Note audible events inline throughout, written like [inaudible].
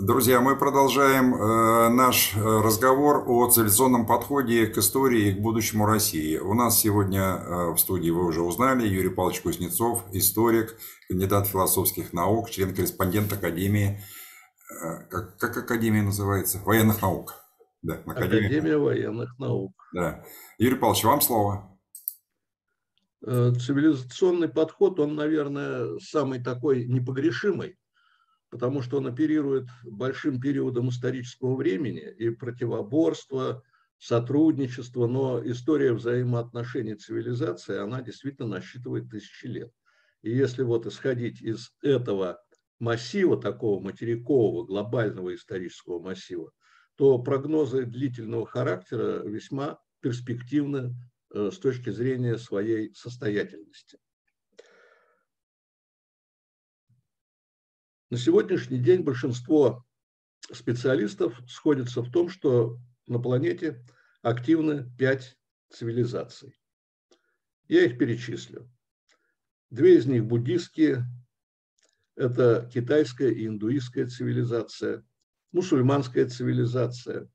Друзья, мы продолжаем э, наш э, разговор о цивилизационном подходе к истории и к будущему России. У нас сегодня э, в студии, вы уже узнали, Юрий Павлович Кузнецов, историк, кандидат философских наук, член-корреспондент Академии, э, как, как Академия называется? Военных наук. Да, Академия, Академия военных наук. Да. Юрий Павлович, вам слово. Э, цивилизационный подход, он, наверное, самый такой непогрешимый потому что он оперирует большим периодом исторического времени и противоборства, сотрудничества, но история взаимоотношений цивилизации, она действительно насчитывает тысячи лет. И если вот исходить из этого массива, такого материкового, глобального исторического массива, то прогнозы длительного характера весьма перспективны э, с точки зрения своей состоятельности. На сегодняшний день большинство специалистов сходятся в том, что на планете активны пять цивилизаций. Я их перечислю. Две из них буддистские, это китайская и индуистская цивилизация, мусульманская цивилизация,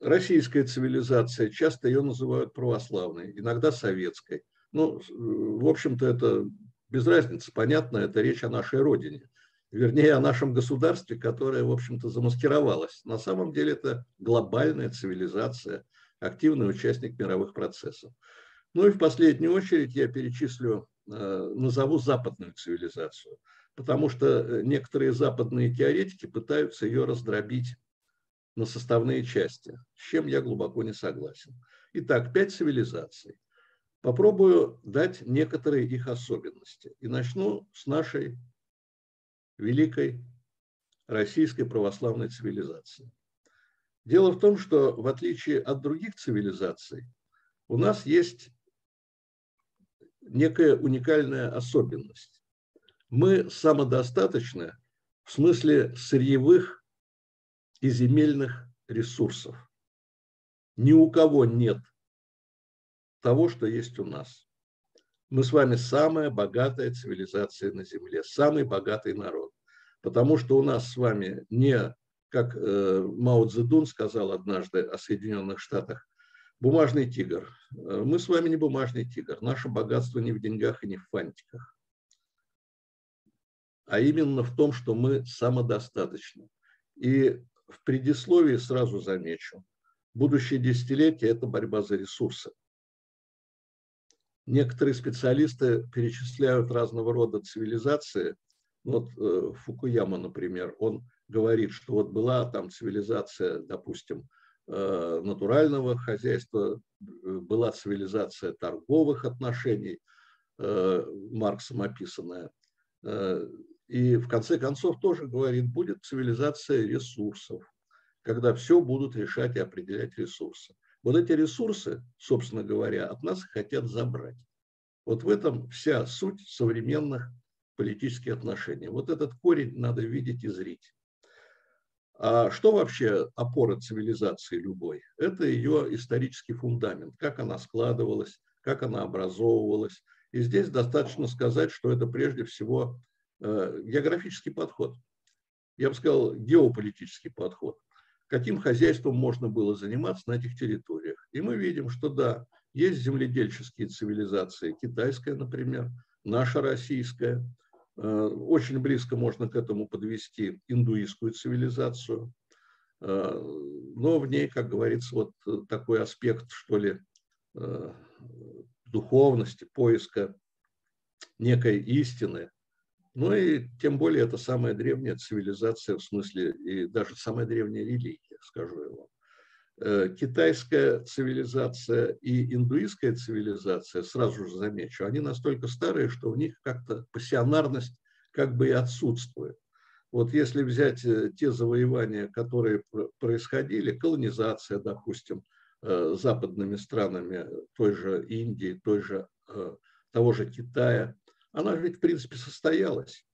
российская цивилизация, часто ее называют православной, иногда советской. Ну, в общем-то, это без разницы, понятно, это речь о нашей родине, вернее, о нашем государстве, которое, в общем-то, замаскировалось. На самом деле это глобальная цивилизация, активный участник мировых процессов. Ну и в последнюю очередь я перечислю, э, назову западную цивилизацию, потому что э, некоторые западные теоретики пытаются ее раздробить на составные части, с чем я глубоко не согласен. Итак, пять цивилизаций. Попробую дать некоторые их особенности. И начну с нашей великой российской православной цивилизации. Дело в том, что в отличие от других цивилизаций, у нас есть некая уникальная особенность. Мы самодостаточны в смысле сырьевых и земельных ресурсов. Ни у кого нет того, что есть у нас. Мы с вами самая богатая цивилизация на Земле, самый богатый народ. Потому что у нас с вами не, как э, Мао Цзэдун сказал однажды о Соединенных Штатах, бумажный тигр. Э, мы с вами не бумажный тигр. Наше богатство не в деньгах и не в фантиках. А именно в том, что мы самодостаточны. И в предисловии сразу замечу, будущее десятилетие – это борьба за ресурсы. Некоторые специалисты перечисляют разного рода цивилизации. Вот э, Фукуяма, например, он говорит, что вот была там цивилизация, допустим, э, натурального хозяйства, была цивилизация торговых отношений, э, Марксом описанная. И в конце концов тоже говорит, будет цивилизация ресурсов, когда все будут решать и определять ресурсы. Вот эти ресурсы, собственно говоря, от нас хотят забрать. Вот в этом вся суть современных политических отношений. Вот этот корень надо видеть и зрить. А что вообще опора цивилизации любой? Это ее исторический фундамент, как она складывалась, как она образовывалась. И здесь достаточно сказать, что это прежде всего э, географический подход. Я бы сказал, геополитический подход каким хозяйством можно было заниматься на этих территориях. И мы видим, что да, есть земледельческие цивилизации, китайская, например, наша российская. Э, очень близко можно к этому подвести индуистскую цивилизацию. Э, но в ней, как говорится, вот такой аспект, что ли, э, духовности, поиска некой истины, ну и тем более это самая древняя цивилизация, в смысле, и даже самая древняя религия, скажу я вам. Э, китайская цивилизация и индуистская цивилизация, сразу же замечу, они настолько старые, что в них как-то пассионарность как бы и отсутствует. Вот если взять э, те завоевания, которые происходили, колонизация, допустим, э, западными странами той же Индии, той же, того же Китая – она ведь в принципе состоялась.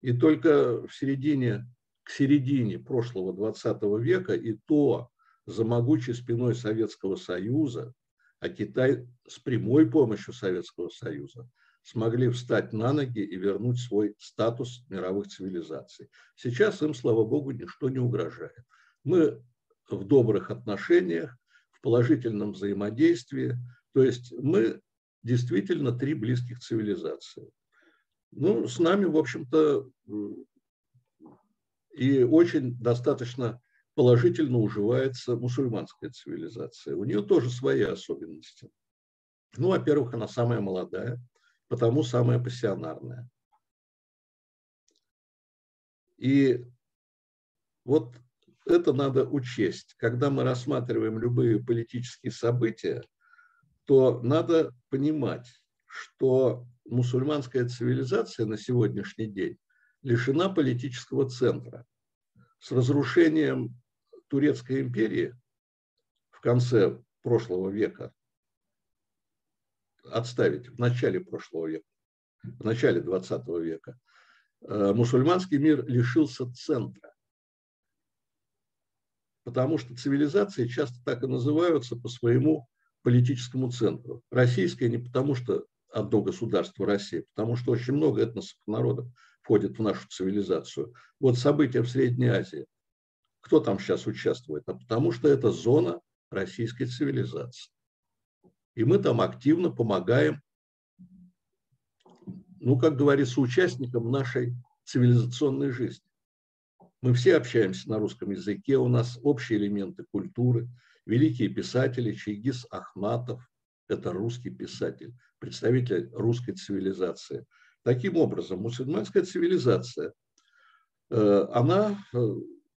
И только в середине, к середине прошлого 20 века и то за могучей спиной Советского Союза, а Китай с прямой помощью Советского Союза смогли встать на ноги и вернуть свой статус мировых цивилизаций. Сейчас им, слава богу, ничто не угрожает. Мы в добрых отношениях, в положительном взаимодействии. То есть мы действительно три близких цивилизации. Ну, с нами, в общем-то, и очень достаточно положительно уживается мусульманская цивилизация. У нее тоже свои особенности. Ну, во-первых, она самая молодая, потому самая пассионарная. И вот это надо учесть. Когда мы рассматриваем любые политические события, то надо понимать, что мусульманская цивилизация на сегодняшний день лишена политического центра. С разрушением Турецкой империи в конце прошлого века, отставить, в начале прошлого века, в начале 20 века, э, мусульманский мир лишился центра. Потому что цивилизации часто так и называются по своему политическому центру. Российская не потому, что одно государство Россия, потому что очень много этносов народов входит в нашу цивилизацию. Вот события в Средней Азии. Кто там сейчас участвует? А потому что это зона российской цивилизации. И мы там активно помогаем, ну, как говорится, участникам нашей цивилизационной жизни. Мы все общаемся на русском языке, у нас общие элементы культуры. Великие писатели Чигис Ахматов – это русский писатель, представитель русской цивилизации. Таким образом, мусульманская цивилизация, э, она э,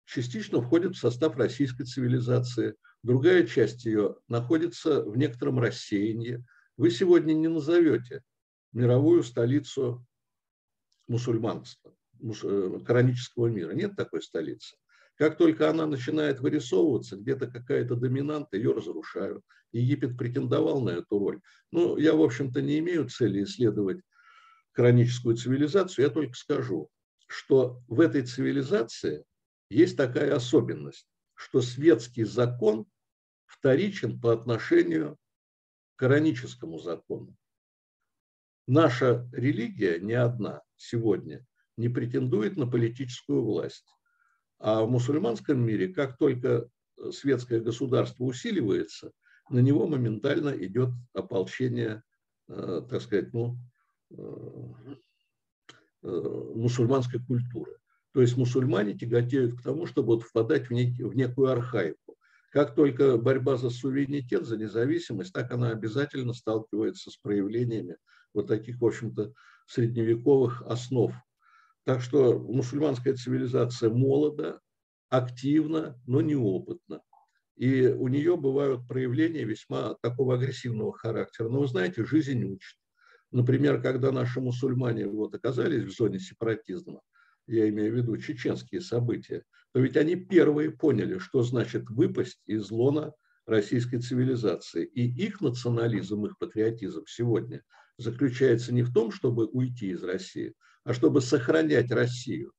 частично входит в состав российской цивилизации, другая часть ее находится в некотором рассеянии. Вы сегодня не назовете мировую столицу мусульманства, э, коранического мира. Нет такой столицы. Как только она начинает вырисовываться, где-то какая-то доминанта, ее разрушают. Египет претендовал на эту роль. Но я, в общем-то, не имею цели исследовать кораническую цивилизацию. Я только скажу, что в этой цивилизации есть такая особенность, что светский закон вторичен по отношению к кораническому закону. Наша религия не одна сегодня не претендует на политическую власть. А в мусульманском мире, как только светское государство усиливается, на него моментально идет ополчение, э, так сказать, ну, э, э, мусульманской культуры. То есть мусульмане тяготеют к тому, чтобы вот впадать в, нек, в некую архаику. Как только борьба за суверенитет, за независимость, так она обязательно сталкивается с проявлениями вот таких, в общем-то, средневековых основ. Так что мусульманская цивилизация молода, активна, но неопытна. И у нее бывают проявления весьма такого агрессивного характера. Но вы знаете, жизнь учит. Например, когда наши мусульмане вот оказались в зоне сепаратизма, я имею в виду чеченские события, то ведь они первые поняли, что значит выпасть из лона российской цивилизации. И их национализм, их патриотизм сегодня заключается не в том, чтобы уйти из России, а чтобы сохранять Россию,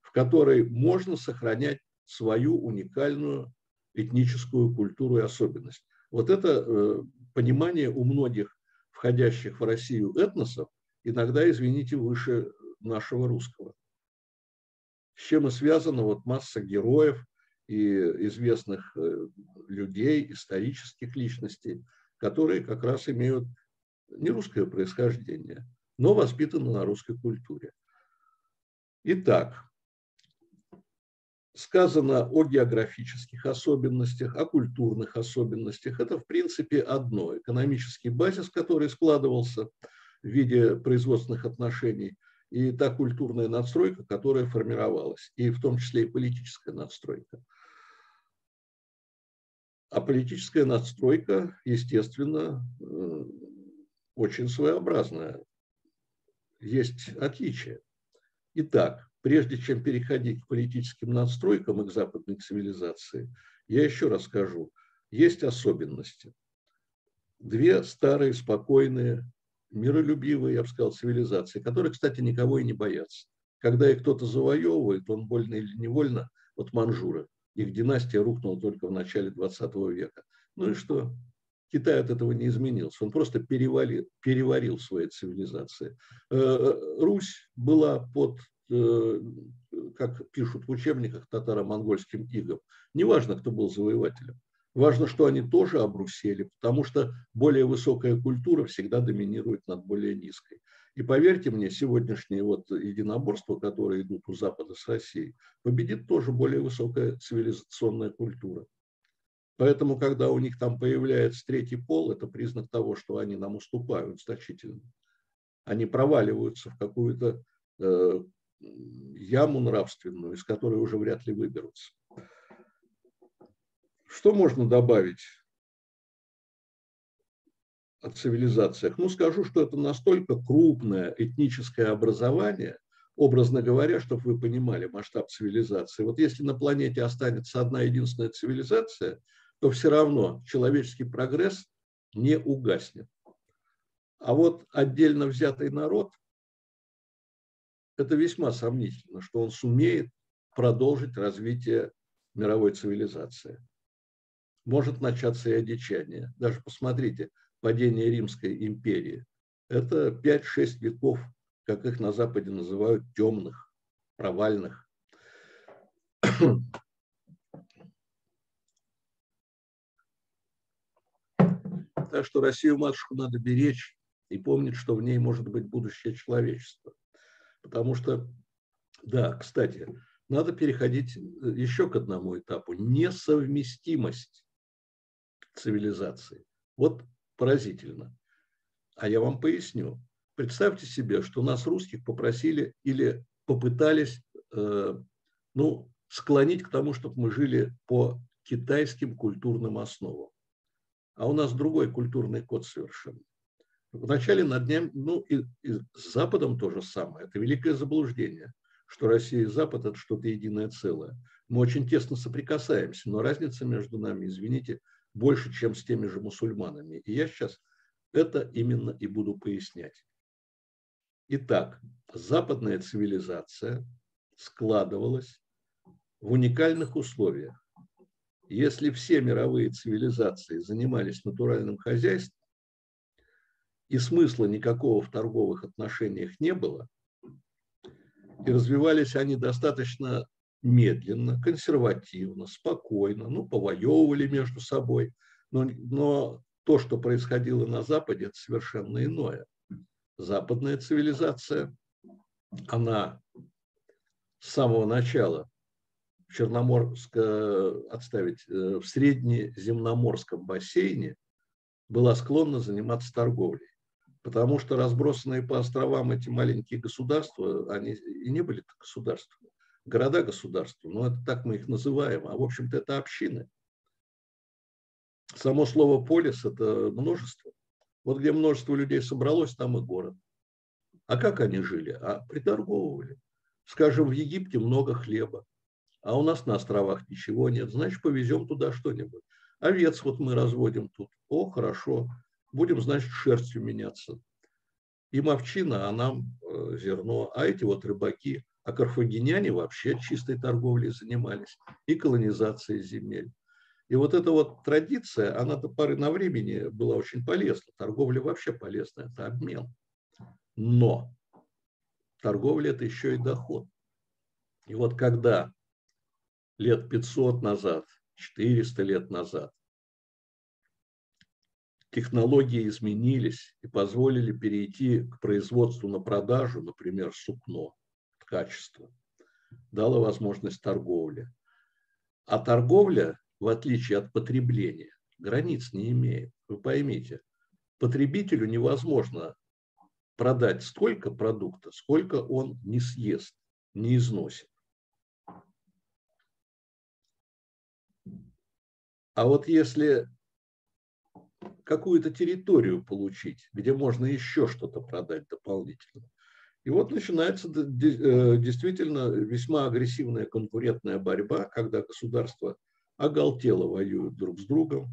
в которой можно сохранять свою уникальную этническую культуру и особенность. Вот это э, понимание у многих входящих в Россию этносов иногда, извините, выше нашего русского с чем и связана вот масса героев и известных э, людей, исторических личностей, которые как раз имеют не русское происхождение, но воспитаны на русской культуре. Итак, сказано о географических особенностях, о культурных особенностях. Это, в принципе, одно. Экономический базис, который складывался в виде производственных отношений – и та культурная надстройка, которая формировалась, и в том числе и политическая надстройка. А политическая надстройка, естественно, э, очень своеобразная. Есть отличия. Итак, прежде чем переходить к политическим надстройкам и к западной цивилизации, я еще раз скажу, есть особенности. Две старые, спокойные миролюбивые, я бы сказал, цивилизации, которые, кстати, никого и не боятся. Когда их кто-то завоевывает, он больно или невольно, вот манжуры, их династия рухнула только в начале 20 века. Ну и что? Китай от этого не изменился, он просто перевалил, переварил свои цивилизации. Э, Русь была под, э, как пишут в учебниках, татаро-монгольским игом. Неважно, кто был завоевателем. Важно, что они тоже обрусели, потому что более высокая культура всегда доминирует над более низкой. И поверьте мне, сегодняшние вот единоборства, которые идут у Запада с Россией, победит тоже более высокая цивилизационная культура. Поэтому, когда у них там появляется третий пол, это признак того, что они нам уступают значительно. Они проваливаются в какую-то э, яму нравственную, из которой уже вряд ли выберутся. Что можно добавить о цивилизациях? Ну, скажу, что это настолько крупное этническое образование, образно говоря, чтобы вы понимали масштаб цивилизации. Вот если на планете останется одна единственная цивилизация – то все равно человеческий прогресс не угаснет. А вот отдельно взятый народ, это весьма сомнительно, что он сумеет продолжить развитие мировой цивилизации. Может начаться и одичание. Даже посмотрите, падение Римской империи. Это 5-6 веков, как их на Западе называют, темных, провальных. Так что Россию-матушку надо беречь и помнить, что в ней может быть будущее человечества. Потому что, да, кстати, надо переходить э, еще к одному этапу. Несовместимость цивилизации. Вот поразительно. А я вам поясню. Представьте себе, что нас, русских, попросили или попытались э, ну, склонить к тому, чтобы мы жили по китайским культурным основам а у нас другой культурный код совершенно. Вначале над ним, ну и, и с Западом то же самое. Это великое заблуждение, что Россия и Запад – это что-то единое целое. Мы очень тесно соприкасаемся, но разница между нами, извините, больше, чем с теми же мусульманами. И я сейчас это именно и буду пояснять. Итак, западная цивилизация складывалась в уникальных условиях. Если все мировые цивилизации занимались натуральным хозяйством, и смысла никакого в торговых отношениях не было, и развивались они достаточно медленно, консервативно, спокойно, ну, повоевывали между собой, но, но то, что происходило на Западе, это совершенно иное. Западная цивилизация, она с самого начала Черноморско, отставить, э, в Среднеземноморском бассейне была склонна заниматься торговлей. Потому что разбросанные по островам эти маленькие государства, они и не были государствами, города-государства, но это так мы их называем, а в общем-то это общины. Само слово полис – это множество. Вот где множество людей собралось, там и город. А как они жили? А приторговывали. Скажем, в Египте много хлеба а у нас на островах ничего нет, значит, повезем туда что-нибудь. Овец вот мы разводим тут. О, хорошо, будем, значит, шерстью меняться. Им овчина, а нам э, зерно. А эти вот рыбаки, а карфагеняне вообще чистой торговлей занимались и колонизацией земель. И вот эта вот традиция, она до поры на времени была очень полезна. Торговля вообще полезна, это обмен. Но торговля – это еще и доход. И вот когда лет 500 назад, 400 лет назад. Технологии изменились и позволили перейти к производству на продажу, например, сукно, качество. Дало возможность торговли. А торговля, в отличие от потребления, границ не имеет. Вы поймите, потребителю невозможно продать столько продукта, сколько он не съест, не износит. А вот если какую-то территорию получить, где можно еще что-то продать дополнительно. И вот начинается э, действительно весьма агрессивная конкурентная борьба, когда государства оголтело воюют друг с другом.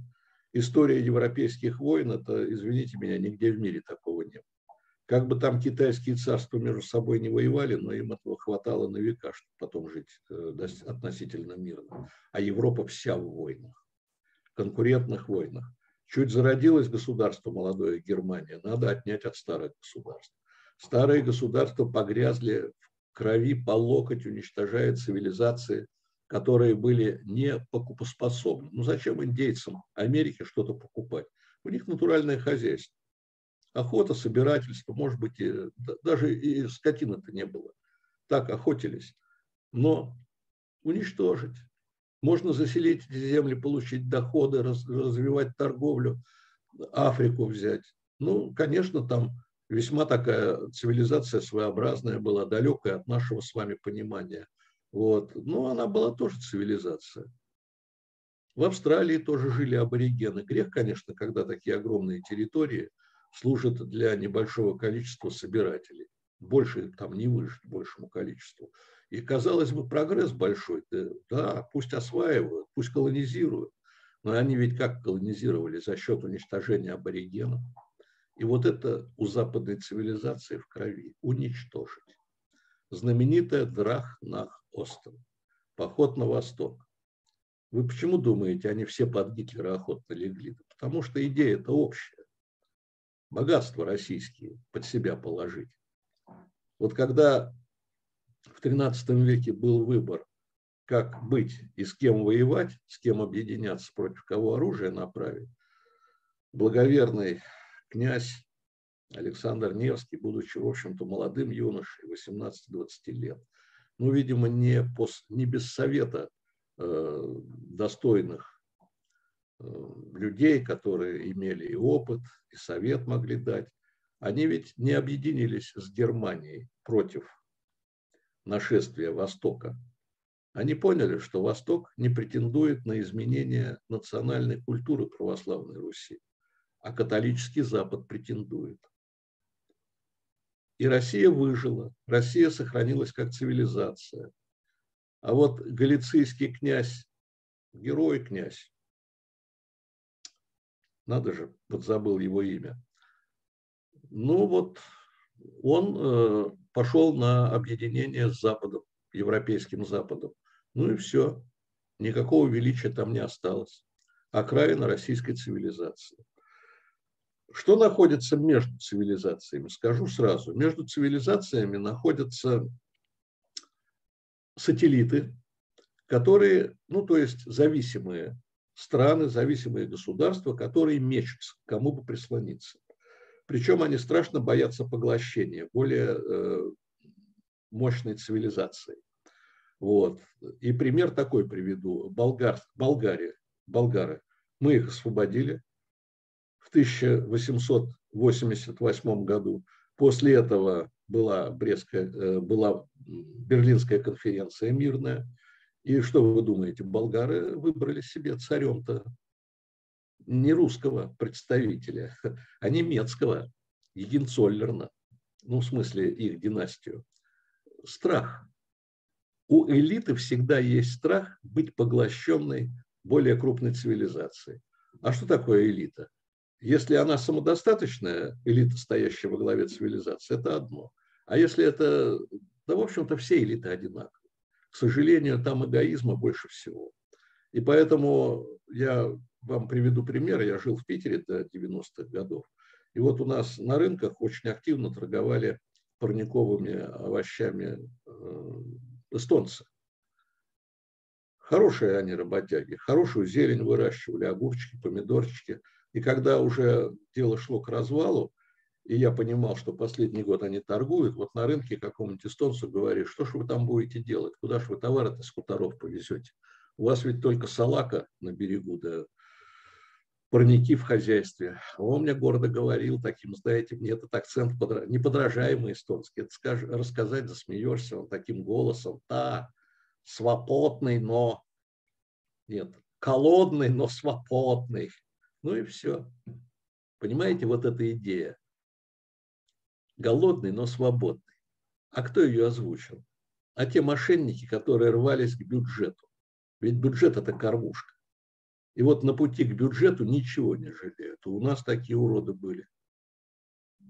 История европейских войн, это, извините меня, нигде в мире такого нет. Как бы там китайские царства между собой не воевали, но им этого хватало на века, чтобы потом жить э, относительно мирно. А Европа вся в войнах конкурентных войнах. Чуть зародилось государство молодое Германия, надо отнять от старых государств. Старые государства погрязли в крови по локоть, уничтожая цивилизации, которые были не покупоспособны. Ну зачем индейцам Америки что-то покупать? У них натуральное хозяйство. Охота, собирательство, может быть, и, даже и скотины-то не было. Так охотились. Но уничтожить. Можно заселить эти земли, получить доходы, раз, развивать торговлю, Африку взять. Ну, конечно, там весьма такая цивилизация своеобразная была, далекая от нашего с вами понимания. Вот. Но она была тоже цивилизация. В Австралии тоже жили аборигены. Грех, конечно, когда такие огромные территории служат для небольшого количества собирателей. Больше там не выжить большему количеству. И, казалось бы, прогресс большой. Да, пусть осваивают, пусть колонизируют. Но они ведь как колонизировали? За счет уничтожения аборигенов. И вот это у западной цивилизации в крови. Уничтожить. Знаменитая Драх-Нах-Остен. Поход на восток. Вы почему думаете, они все под Гитлера охотно легли? Потому что идея это общая. Богатства российские под себя положить. Вот когда в XIII веке был выбор, как быть и с кем воевать, с кем объединяться, против кого оружие направить, благоверный князь Александр Невский, будучи, в общем-то, молодым юношей, 18-20 лет, ну, видимо, не, пос, не без совета э, достойных э, людей, которые имели и опыт, и совет могли дать, они ведь не объединились с Германией против нашествия Востока, они поняли, что Восток не претендует на изменение национальной культуры православной Руси, а католический Запад претендует. И Россия выжила, Россия сохранилась как цивилизация. А вот галицийский князь, герой князь, надо же, подзабыл его имя. Ну вот он э, пошел на объединение с Западом, европейским Западом. Ну и все. Никакого величия там не осталось. Окраина российской цивилизации. Что находится между цивилизациями? Скажу сразу. Между цивилизациями находятся сателлиты, которые, ну то есть зависимые страны, зависимые государства, которые мечутся, кому бы прислониться. Причем они страшно боятся поглощения более э, мощной цивилизации. Вот. И пример такой приведу. Болгар, Болгария, болгары. Мы их освободили в 1888 году. После этого была, Брестская, э, была Берлинская конференция мирная. И что вы думаете, болгары выбрали себе царем-то не русского представителя, а немецкого, Егенцоллерна, ну, в смысле их династию. Страх. У элиты всегда есть страх быть поглощенной более крупной цивилизацией. А что такое элита? Если она самодостаточная, элита, стоящая во главе цивилизации, это одно. А если это, да, в общем-то, все элиты одинаковые. К сожалению, там эгоизма больше всего. И поэтому я вам приведу пример. Я жил в Питере до 90-х годов. И вот у нас на рынках очень активно торговали парниковыми овощами э, эстонцы. Хорошие они работяги, хорошую зелень выращивали, огурчики, помидорчики. И когда уже дело шло к развалу, и я понимал, что последний год они торгуют, вот на рынке какому-нибудь эстонцу говоришь, что же вы там будете делать, куда же вы товары-то с хуторов повезете? У вас ведь только салака на берегу, да парники в хозяйстве. Он мне гордо говорил таким, знаете, мне этот акцент подра... неподражаемый эстонский. Это скаж... рассказать засмеешься он таким голосом. Да, свободный, но... Нет, холодный, но свободный. Ну и все. Понимаете, вот эта идея. Голодный, но свободный. А кто ее озвучил? А те мошенники, которые рвались к бюджету. Ведь бюджет – это кормушка. И вот на пути к бюджету ничего не жалеют. У нас такие уроды были.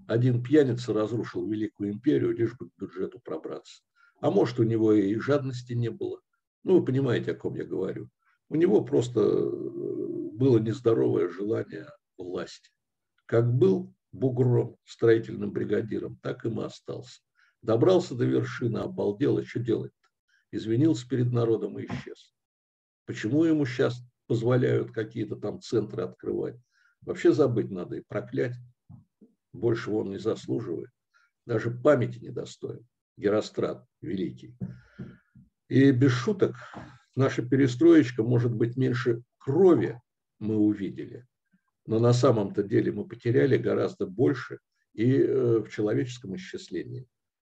Один пьяница разрушил Великую империю, лишь бы к бюджету пробраться. А может, у него и жадности не было. Ну, вы понимаете, о ком я говорю. У него просто э, было нездоровое желание власти. Как был бугром, строительным бригадиром, так и остался. Добрался до вершины, обалдел, и что делать-то? Извинился перед народом и исчез. Почему ему сейчас позволяют какие-то там центры открывать? Вообще забыть надо и проклять. Больше он не заслуживает. Даже памяти не достоин. Герострат великий. И без шуток, наша перестроечка, может быть, меньше крови мы увидели, но на самом-то деле мы потеряли гораздо больше и э, в человеческом исчислении.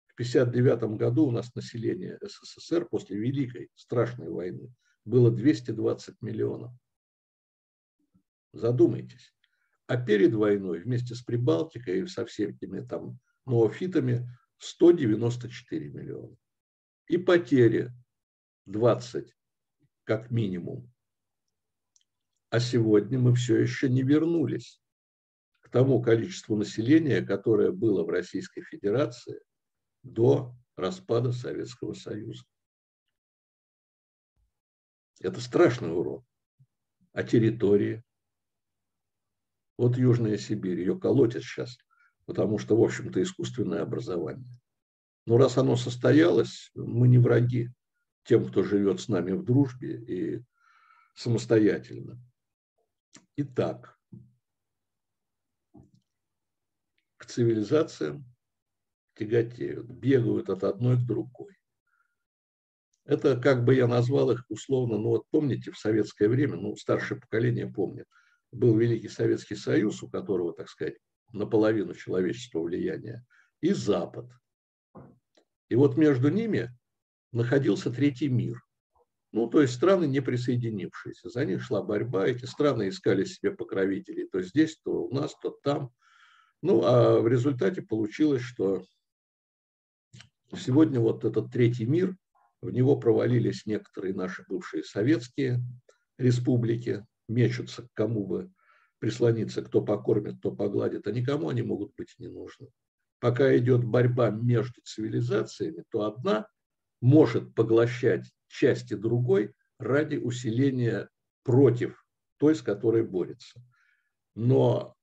В 1959 году у нас население СССР после Великой страшной войны было 220 миллионов. Задумайтесь. А перед войной вместе с Прибалтикой и со всеми там ноофитами 194 миллиона. И потери 20 как минимум. А сегодня мы все еще не вернулись к тому количеству населения, которое было в Российской Федерации до распада Советского Союза. Это страшный урон. А территории? Вот Южная Сибирь, ее колотят сейчас, потому что, в общем-то, искусственное образование. Но раз оно состоялось, мы не враги тем, кто живет с нами в дружбе и самостоятельно. Итак, к цивилизациям тяготеют, бегают от одной к другой. Это, как бы я назвал их условно, ну вот помните, в советское время, ну старшее поколение помнит, был Великий Советский Союз, у которого, так сказать, наполовину человечества влияния, и Запад. И вот между ними находился третий мир. Ну, то есть страны, не присоединившиеся. За них шла борьба, эти страны искали себе покровителей то здесь, то у нас, то там. Ну, а в результате получилось, что сегодня вот этот третий мир, в него провалились некоторые наши бывшие советские республики, мечутся к кому бы прислониться, кто покормит, кто погладит, а никому они могут быть не нужны. Пока идет борьба между цивилизациями, то одна может поглощать части другой ради усиления против той, с которой борется. Но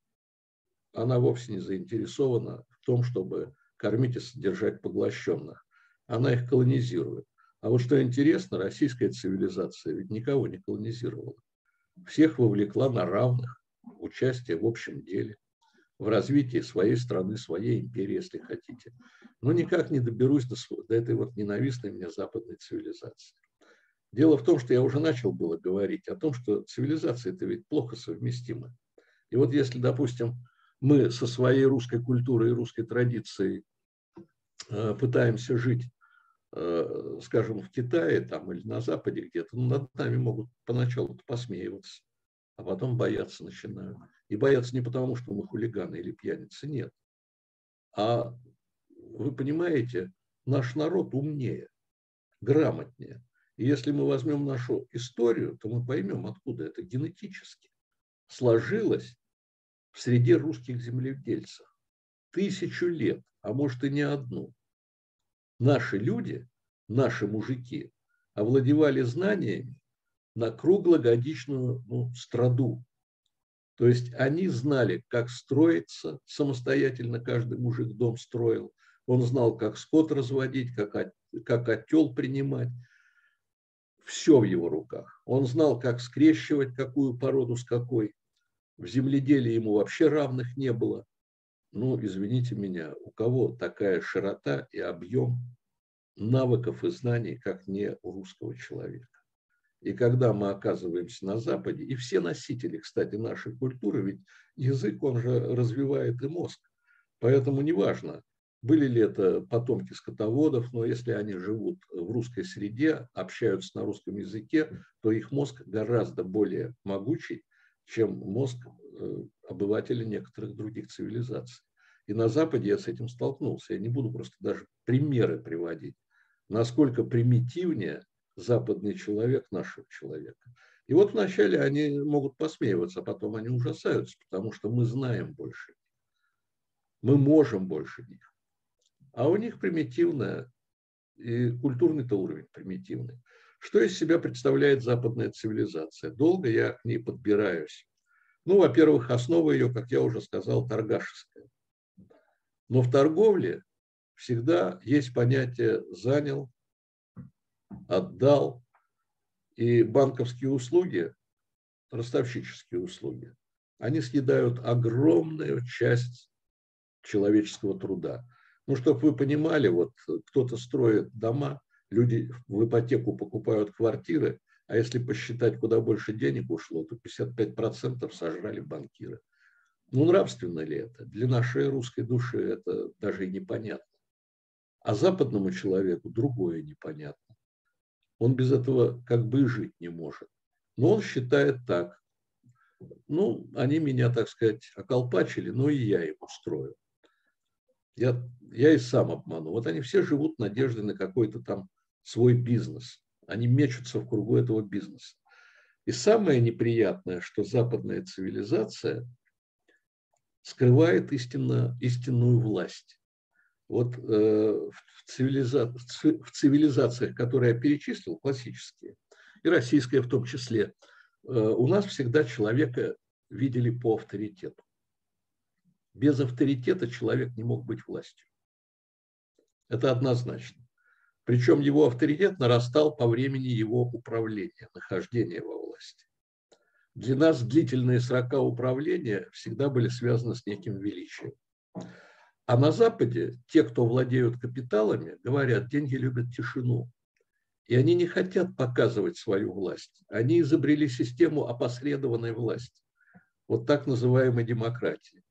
она вовсе не заинтересована в том, чтобы кормить и содержать поглощенных. Она их колонизирует. А вот что интересно, российская цивилизация ведь никого не колонизировала. Всех вовлекла на равных участие в общем деле, в развитии своей страны, своей империи, если хотите но никак не доберусь до, до этой вот ненавистной мне западной цивилизации. Дело в том, что я уже начал было говорить о том, что цивилизации это ведь плохо совместимы. И вот если, допустим, мы со своей русской культурой и русской традицией э, пытаемся жить, скажем, в Китае там, или на Западе где-то, ну, над нами могут поначалу посмеиваться, а потом бояться начинают. И бояться не потому, что мы хулиганы или пьяницы, нет, а вы понимаете, наш народ умнее, грамотнее. И если мы возьмем нашу историю, то мы поймем, откуда это генетически сложилось в среде русских земледельцев. Тысячу лет, а может и не одну. Наши люди, наши мужики овладевали знаниями на круглогодичную ну, страду. То есть они знали, как строиться самостоятельно, каждый мужик дом строил, он знал, как скот разводить, как, как отел принимать. Все в его руках. Он знал, как скрещивать какую породу с какой. В земледелии ему вообще равных не было. Ну, извините меня, у кого такая широта и объем навыков и знаний, как не у русского человека. И когда мы оказываемся на Западе, и все носители, кстати, нашей культуры, ведь язык, он же развивает и мозг. Поэтому неважно, были ли это потомки скотоводов, но если они живут в русской среде, общаются на русском языке, то их мозг гораздо более могучий, чем мозг э, обывателей некоторых других цивилизаций. И на Западе я с этим столкнулся. Я не буду просто даже примеры приводить, насколько примитивнее западный человек нашего человека. И вот вначале они могут посмеиваться, а потом они ужасаются, потому что мы знаем больше. Мы можем больше них. А у них примитивная, и культурный-то уровень примитивный. Что из себя представляет западная цивилизация? Долго я к ней подбираюсь. Ну, во-первых, основа ее, как я уже сказал, торгашеская. Но в торговле всегда есть понятие «занял», «отдал», и банковские услуги, ростовщические услуги, они съедают огромную часть человеческого труда. Ну, чтобы вы понимали, вот кто-то строит дома, люди в ипотеку покупают квартиры, а если посчитать, куда больше денег ушло, то 55% сожрали банкиры. Ну, нравственно ли это? Для нашей русской души это даже и непонятно. А западному человеку другое непонятно. Он без этого как бы и жить не может. Но он считает так. Ну, они меня, так сказать, околпачили, но и я им устрою. Я, я и сам обману. Вот они все живут надеждой на какой-то там свой бизнес. Они мечутся в кругу этого бизнеса. И самое неприятное, что западная цивилизация скрывает истинно, истинную власть. Вот э, в, цивилиза... в цивилизациях, которые я перечислил, классические, и российская в том числе, э, у нас всегда человека видели по авторитету. Без авторитета человек не мог быть властью. Это однозначно. Причем его авторитет нарастал по времени его управления, нахождения во власти. Для нас длительные срока управления всегда были связаны с неким величием. А на Западе те, кто владеют капиталами, говорят, деньги любят тишину. И они не хотят показывать свою власть. Они изобрели систему опосредованной власти. Вот так называемой демократии.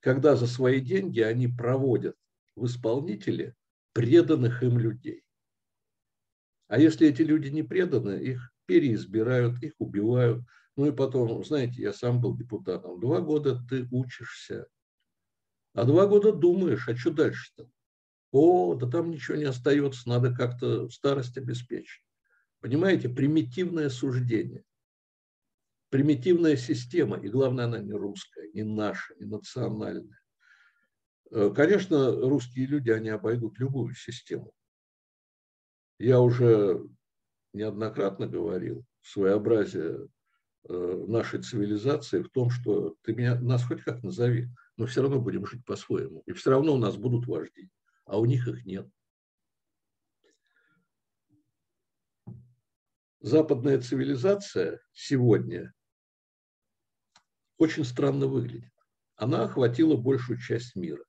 Когда за свои деньги они проводят в исполнителе преданных им людей. А если эти люди не преданы, их переизбирают, их убивают. Ну и потом, знаете, я сам был депутатом. Два года ты учишься, а два года думаешь, а что дальше-то? О, да там ничего не остается, надо как-то старость обеспечить. Понимаете, примитивное суждение, примитивная система, и главное, она не русская, не наша, не национальная. Э, конечно, русские люди, они обойдут любую систему. Я уже неоднократно говорил, своеобразие э, нашей цивилизации в том, что ты меня, нас хоть как назови, но все равно будем жить по-своему. И все равно у нас будут вожди, а у них их нет. Западная цивилизация сегодня очень странно выглядит. Она охватила большую часть мира.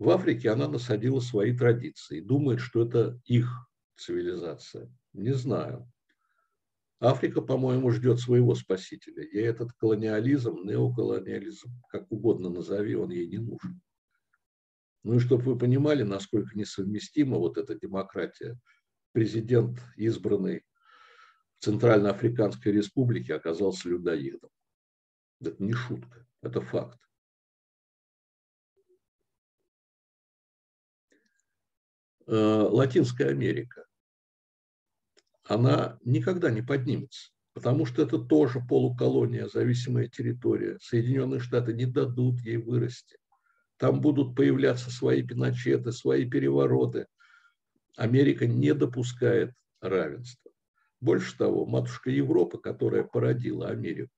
В Африке она насадила свои традиции, думает, что это их цивилизация. Не знаю. Африка, по-моему, ждет своего спасителя. И этот колониализм, неоколониализм, как угодно назови, он ей не нужен. Ну и чтобы вы понимали, насколько несовместима вот эта демократия. Президент, избранный в Центральноафриканской республике, оказался людоедом. Это не шутка, это факт. Латинская Америка, она никогда не поднимется, потому что это тоже полуколония, зависимая территория. Соединенные Штаты не дадут ей вырасти. Там будут появляться свои пиночеты, свои перевороты. Америка не допускает равенства. Больше того, матушка Европа, которая породила Америку,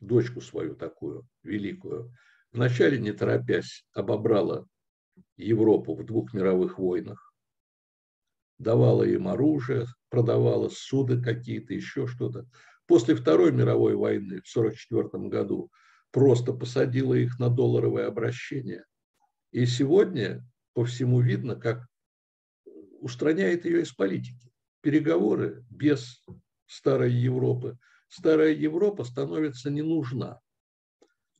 дочку свою такую великую, вначале, не торопясь, обобрала Европу в двух мировых войнах, давала им оружие, продавала суды какие-то, еще что-то. После Второй мировой войны в 1944 году просто посадила их на долларовое обращение. И сегодня по всему видно, как устраняет ее из политики. Переговоры без старой Европы. Старая Европа становится не нужна.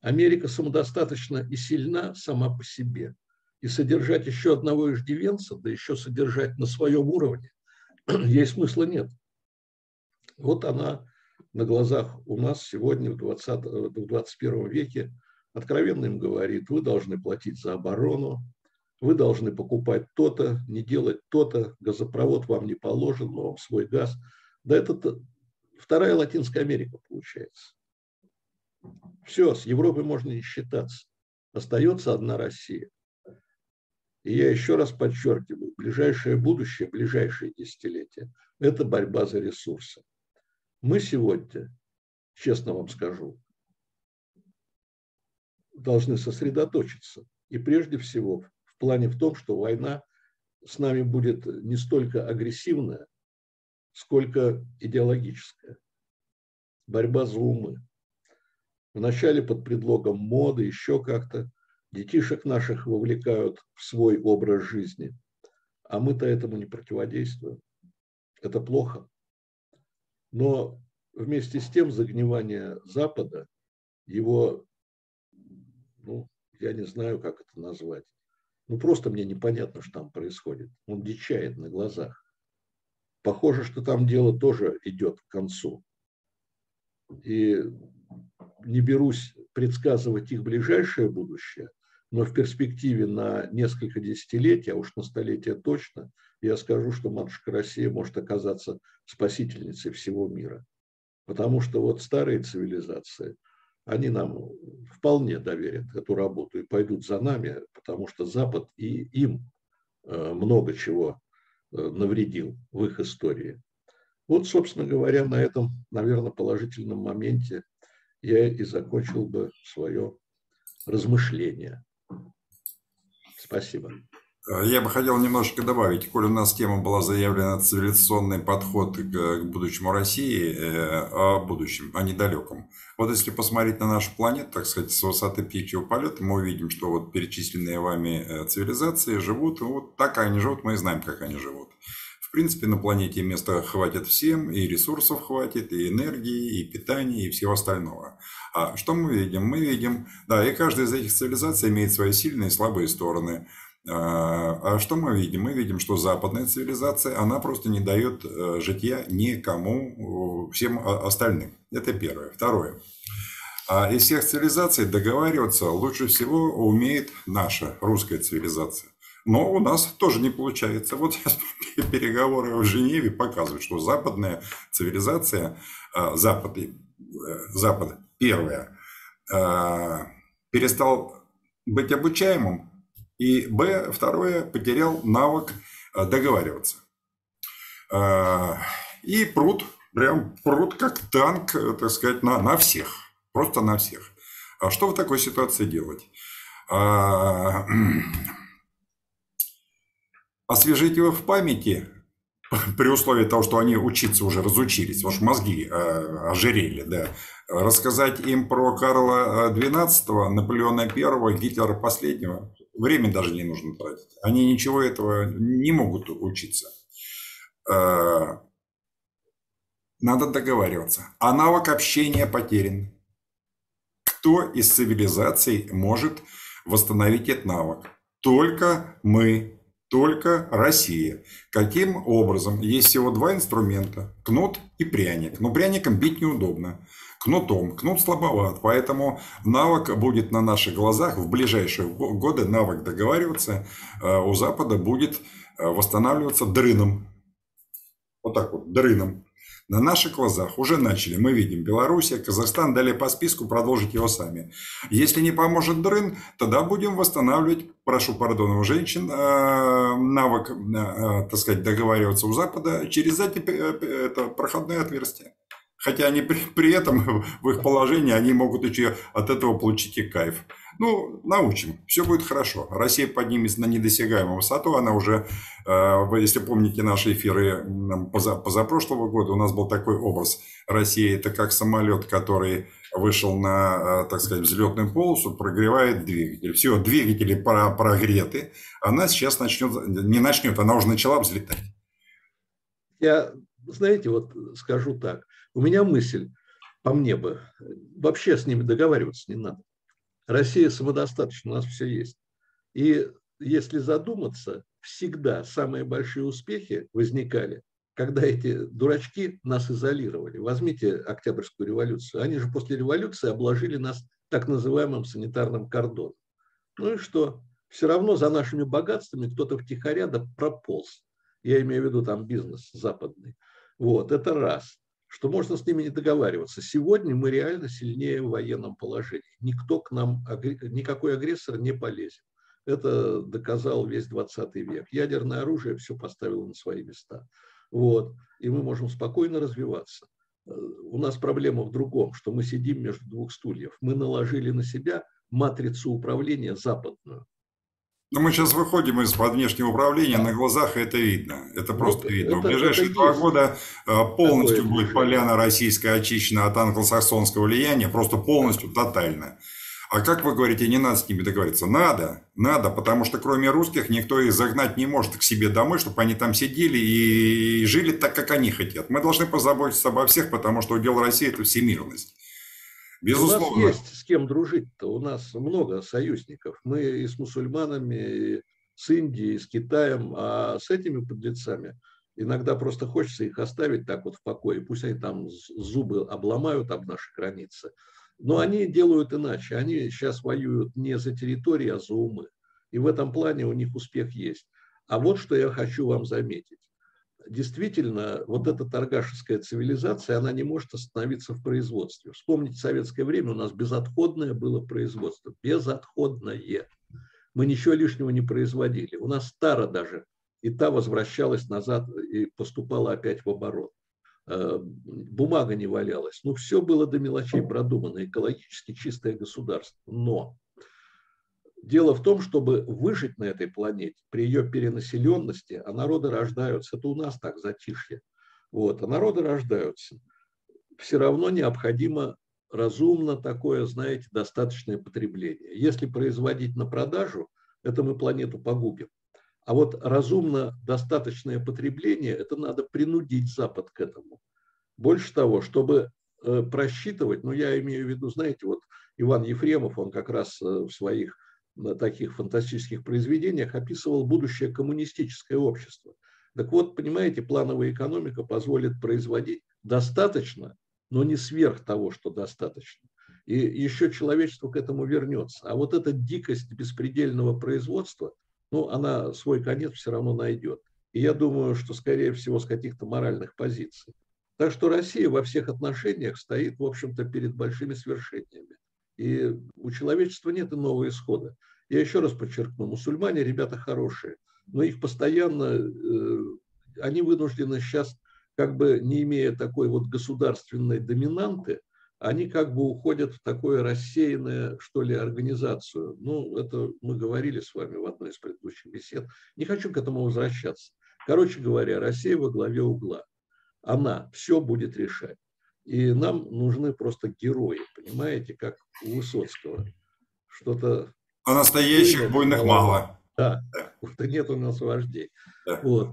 Америка самодостаточна и сильна сама по себе и содержать еще одного иждивенца, да еще содержать на своем уровне, [clears throat] ей смысла нет. Вот она на глазах у нас сегодня в, 20, в 21 веке откровенно им говорит, вы должны платить за оборону, вы должны покупать то-то, не делать то-то, газопровод вам не положен, но вам свой газ. Да это вторая Латинская Америка получается. Все, с Европой можно не считаться. Остается одна Россия. И я еще раз подчеркиваю, ближайшее будущее, ближайшие десятилетия – это борьба за ресурсы. Мы сегодня честно вам скажу, должны сосредоточиться. И прежде всего в плане в том, что война с нами будет не столько агрессивная, сколько идеологическая. Борьба за умы. Вначале под предлогом моды, еще как-то, детишек наших вовлекают в свой образ жизни, а мы-то этому не противодействуем. Это плохо. Но вместе с тем загнивание Запада, его, ну, я не знаю, как это назвать, ну, просто мне непонятно, что там происходит. Он дичает на глазах. Похоже, что там дело тоже идет к концу. И не берусь предсказывать их ближайшее будущее, но в перспективе на несколько десятилетий, а уж на столетие точно, я скажу, что матушка Россия может оказаться спасительницей всего мира. Потому что вот старые цивилизации, они нам вполне доверят эту работу и пойдут за нами, потому что Запад и им э, много чего э, навредил в их истории. Вот, собственно говоря, на этом, наверное, положительном моменте я и закончил бы свое размышление. Спасибо. Я бы хотел немножко добавить, коль у нас тема была заявлена цивилизационный подход к, будущему России, э, о будущем, о недалеком. Вот если посмотреть на нашу планету, так сказать, с высоты птичьего полета, мы увидим, что вот перечисленные вами э, цивилизации живут, вот так они живут, мы знаем, как они живут. В принципе, на планете места хватит всем, и ресурсов хватит, и энергии, и питания, и всего остального. А что мы видим? Мы видим, да, и каждая из этих цивилизаций имеет свои сильные и слабые стороны. А, а что мы видим? Мы видим, что западная цивилизация, она просто не дает э, житья никому, всем остальным. Это первое. Второе. А из всех цивилизаций договариваться лучше всего умеет наша русская цивилизация. Но у нас тоже не получается. Вот [laughs] переговоры в Женеве показывают, что западная цивилизация, а, Запад, э, Запад первое, перестал быть обучаемым, и Б, второе, потерял навык э, договариваться. И пруд, прям пруд как танк, э, так сказать, на, на всех. Просто на всех. А что в такой ситуации делать? [clears throat] Освежить его в памяти [laughs] при условии того, что они учиться уже разучились, потому что мозги э, ожирели, да. Рассказать им про Карла XII, Наполеона I, Гитлера последнего, Время даже не нужно тратить. Они ничего этого не могут учиться. Э, надо договариваться. А навык общения потерян. Кто из цивилизаций может восстановить этот навык? Только мы, только Россия. Каким образом? Есть всего два инструмента – кнут и пряник. Но пряником бить неудобно кнутом. Кнут слабоват, поэтому навык будет на наших глазах в ближайшие годы, навык договариваться э, у Запада будет э, восстанавливаться дрыном. Вот так вот, дрыном. На наших глазах уже начали. Мы видим Белоруссия, Казахстан, далее по списку продолжить его сами. Если не поможет дрын, тогда будем восстанавливать, прошу пардона у женщин, э, навык, так сказать, договариваться у Запада через эти это, проходные отверстия. Хотя они при, при этом [laughs] в их положении они могут еще от этого получить и кайф. Ну, научим, все будет хорошо. Россия поднимется на недосягаемую высоту. Она уже, э, если помните наши эфиры поза, позапрошлого года, у нас был такой образ России. Это как самолет, который вышел на, э, так сказать, взлетную полосу, прогревает двигатель. Все, двигатели прогреты. Она сейчас начнет, не начнет, она уже начала взлетать. Я, знаете, вот скажу так. У меня мысль, по мне бы, вообще с ними договариваться не надо. Россия самодостаточна, у нас все есть. И если задуматься, всегда самые большие успехи возникали, когда эти дурачки нас изолировали. Возьмите Октябрьскую революцию. Они же после революции обложили нас так называемым санитарным кордоном. Ну и что? Все равно за нашими богатствами кто-то втихаря да прополз. Я имею в виду там бизнес западный. Вот, это раз что можно с ними не договариваться. Сегодня мы реально сильнее в военном положении. Никто к нам, никакой агрессор не полезет. Это доказал весь 20 век. Ядерное оружие все поставило на свои места. Вот. И мы можем спокойно развиваться. у нас проблема в другом, что мы сидим между двух стульев. Мы наложили на себя матрицу управления западную. Но мы сейчас выходим из-под внешнего управления, на глазах это видно. Это ну, просто вот видно. Это, в ближайшие это два есть. года э, полностью Такое будет поляна российская очищена от англосаксонского влияния, просто полностью, тотально. А как вы говорите, не надо с ними договориться? Надо, надо, потому что кроме русских никто их загнать не может к себе домой, чтобы они там сидели и жили так, как они хотят. Мы должны позаботиться обо всех, потому что удел России – это всемирность. Безусловно. У нас есть с кем дружить-то. У нас много союзников. Мы и с мусульманами, и с Индией, и с Китаем. А с этими подлецами иногда просто хочется их оставить так вот в покое. Пусть они там зубы обломают об наши границы. Но они делают иначе. Они сейчас воюют не за территории, а за умы. И в этом плане у них успех есть. А вот что я хочу вам заметить действительно вот эта торгашеская цивилизация, она не может остановиться в производстве. Вспомните советское время, у нас безотходное было производство, безотходное. Мы ничего лишнего не производили. У нас стара даже, и та возвращалась назад и поступала опять в оборот. Э, бумага не валялась. Ну, все было до мелочей продумано, экологически чистое государство. Но Дело в том, чтобы выжить на этой планете при ее перенаселенности, а народы рождаются, это у нас так затишье, вот, а народы рождаются, все равно необходимо разумно такое, знаете, достаточное потребление. Если производить на продажу, это мы планету погубим. А вот разумно достаточное потребление, это надо принудить Запад к этому. Больше того, чтобы э, просчитывать, ну я имею в виду, знаете, вот Иван Ефремов, он как раз э, в своих на таких фантастических произведениях описывал будущее коммунистическое общество. Так вот, понимаете, плановая экономика позволит производить достаточно, но не сверх того, что достаточно. И еще человечество к этому вернется. А вот эта дикость беспредельного производства, ну, она свой конец все равно найдет. И я думаю, что, скорее всего, с каких-то моральных позиций. Так что Россия во всех отношениях стоит, в общем-то, перед большими свершениями. И у человечества нет иного исхода. Я еще раз подчеркну, мусульмане ребята хорошие, но их постоянно, э, они вынуждены сейчас, как бы не имея такой вот государственной доминанты, они как бы уходят в такое рассеянное, что ли, организацию. Ну, это мы говорили с вами в одной из предыдущих бесед. Не хочу к этому возвращаться. Короче говоря, Россия во главе угла. Она все будет решать. И нам нужны просто герои, понимаете, как у Высоцкого. Что-то... А настоящих буйных мало. Да, да. нет у нас вождей. Да. Вот.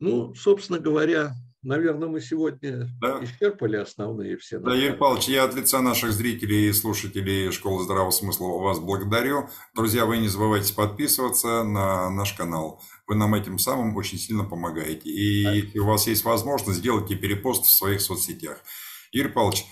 Ну, собственно говоря, наверное, мы сегодня да. исчерпали основные все. Да, Юрий Павлович, я от лица наших зрителей и слушателей Школы здравого смысла вас благодарю. Друзья, вы не забывайте подписываться на наш канал. Вы нам этим самым очень сильно помогаете. И да. если у вас есть возможность, сделайте перепост в своих соцсетях. Юрий Павлович,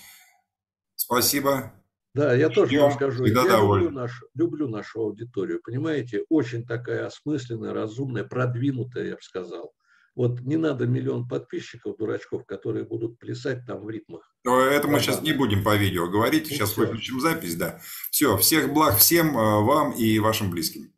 спасибо. Да, я тоже вам скажу. Я люблю, наш, люблю нашу аудиторию, понимаете, очень такая осмысленная, разумная, продвинутая, я бы сказал. Вот не надо миллион подписчиков, дурачков, которые будут плясать там в ритмах. Но это мы сейчас не будем по видео говорить, ну, сейчас выключим запись, да. Все, всех благ всем, э, вам и вашим близким.